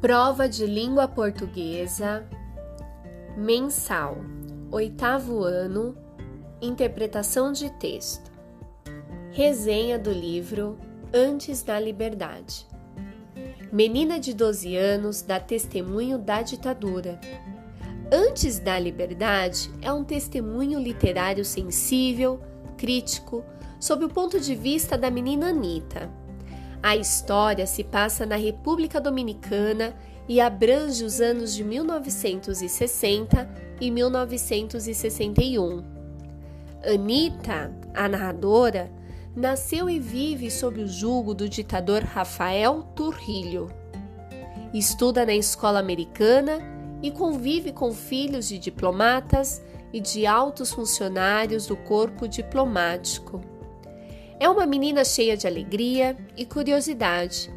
Prova de língua portuguesa mensal, oitavo ano, interpretação de texto. Resenha do livro Antes da Liberdade. Menina de 12 anos dá testemunho da ditadura. Antes da Liberdade é um testemunho literário sensível, crítico, sob o ponto de vista da menina Anita a história se passa na República Dominicana e abrange os anos de 1960 e 1961. Anita, a narradora, nasceu e vive sob o jugo do ditador Rafael Trujillo. Estuda na escola americana e convive com filhos de diplomatas e de altos funcionários do corpo diplomático. É uma menina cheia de alegria e curiosidade.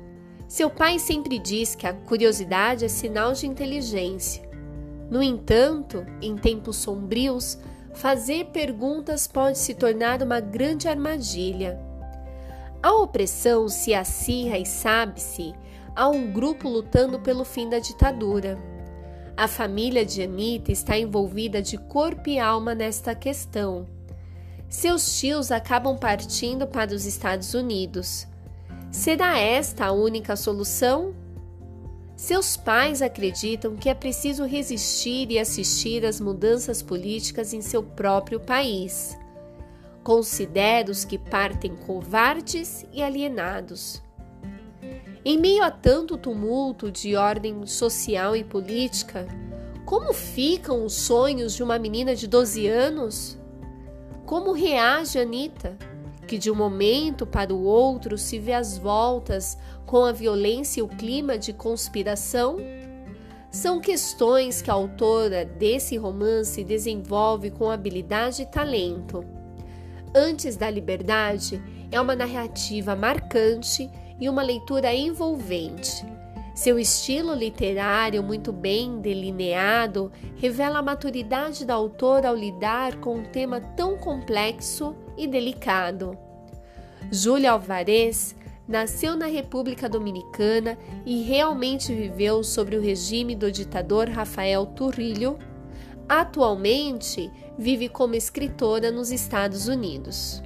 Seu pai sempre diz que a curiosidade é sinal de inteligência. No entanto, em tempos sombrios, fazer perguntas pode se tornar uma grande armadilha. A opressão se acirra e sabe-se há um grupo lutando pelo fim da ditadura. A família de Anitta está envolvida de corpo e alma nesta questão seus tios acabam partindo para os Estados Unidos. Será esta a única solução? Seus pais acreditam que é preciso resistir e assistir às mudanças políticas em seu próprio país. Considera os que partem covardes e alienados. Em meio a tanto tumulto de ordem social e política, como ficam os sonhos de uma menina de 12 anos? Como reage Anita, que de um momento para o outro se vê às voltas com a violência e o clima de conspiração? São questões que a autora desse romance desenvolve com habilidade e talento. Antes da Liberdade é uma narrativa marcante e uma leitura envolvente seu estilo literário, muito bem delineado, revela a maturidade da autora ao lidar com um tema tão complexo e delicado. Júlia Alvarez nasceu na República Dominicana e realmente viveu sob o regime do ditador Rafael Trujillo. Atualmente vive como escritora nos Estados Unidos.